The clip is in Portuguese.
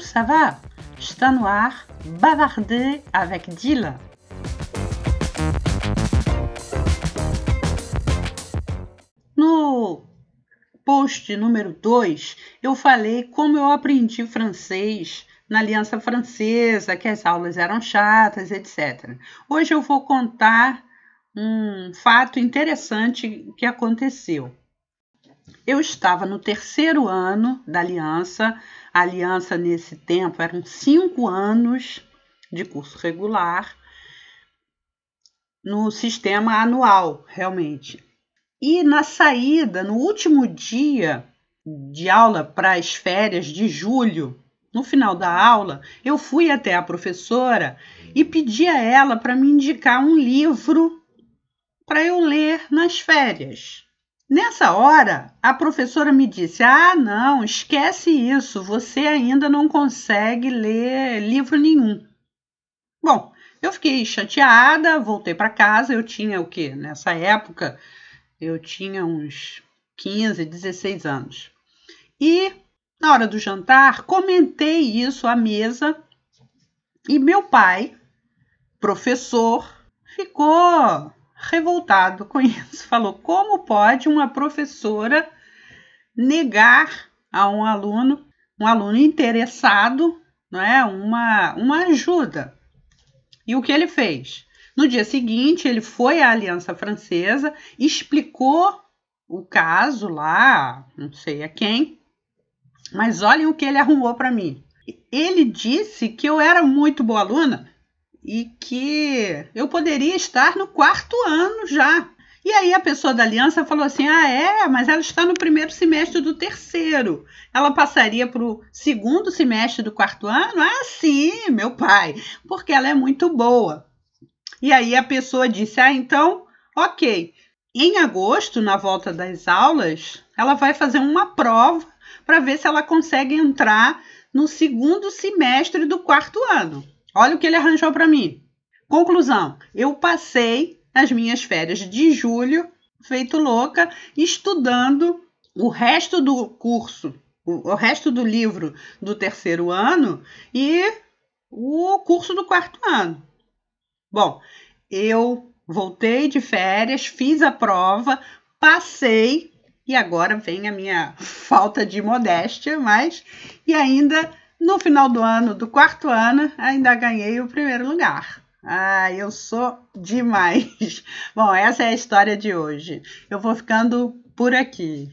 ça va? Está no ar Bavarder avec Dylan. No post número 2, eu falei como eu aprendi francês na Aliança Francesa, que as aulas eram chatas, etc. Hoje eu vou contar um fato interessante que aconteceu. Eu estava no terceiro ano da aliança. A aliança, nesse tempo, eram cinco anos de curso regular no sistema anual, realmente. E na saída, no último dia de aula para as férias de julho, no final da aula, eu fui até a professora e pedi a ela para me indicar um livro para eu ler nas férias. Nessa hora, a professora me disse: Ah, não, esquece isso, você ainda não consegue ler livro nenhum. Bom, eu fiquei chateada, voltei para casa. Eu tinha o quê? Nessa época, eu tinha uns 15, 16 anos. E na hora do jantar, comentei isso à mesa e meu pai, professor, ficou revoltado com isso. Falou: como pode uma professora negar a um aluno, um aluno interessado, não é, uma, uma ajuda? E o que ele fez? No dia seguinte, ele foi à Aliança Francesa, explicou o caso lá, não sei a quem, mas olhem o que ele arrumou para mim. Ele disse que eu era muito boa aluna e que eu poderia estar no quarto ano já. E aí a pessoa da aliança falou assim: ah, é, mas ela está no primeiro semestre do terceiro. Ela passaria para o segundo semestre do quarto ano? Ah, sim, meu pai, porque ela é muito boa. E aí a pessoa disse: ah, então, ok. Em agosto, na volta das aulas, ela vai fazer uma prova para ver se ela consegue entrar no segundo semestre do quarto ano. Olha o que ele arranjou para mim. Conclusão: eu passei as minhas férias de julho, feito louca, estudando o resto do curso, o, resto do livro do terceiro ano e o curso do quarto ano. Bom, eu voltei de férias, fiz a prova, passei e agora vem a minha falta de modéstia, mas e ainda no final do ano, do quarto ano, ainda ganhei o primeiro lugar. Ah, eu sou demais. Bom, essa é a história de hoje. Eu vou ficando por aqui.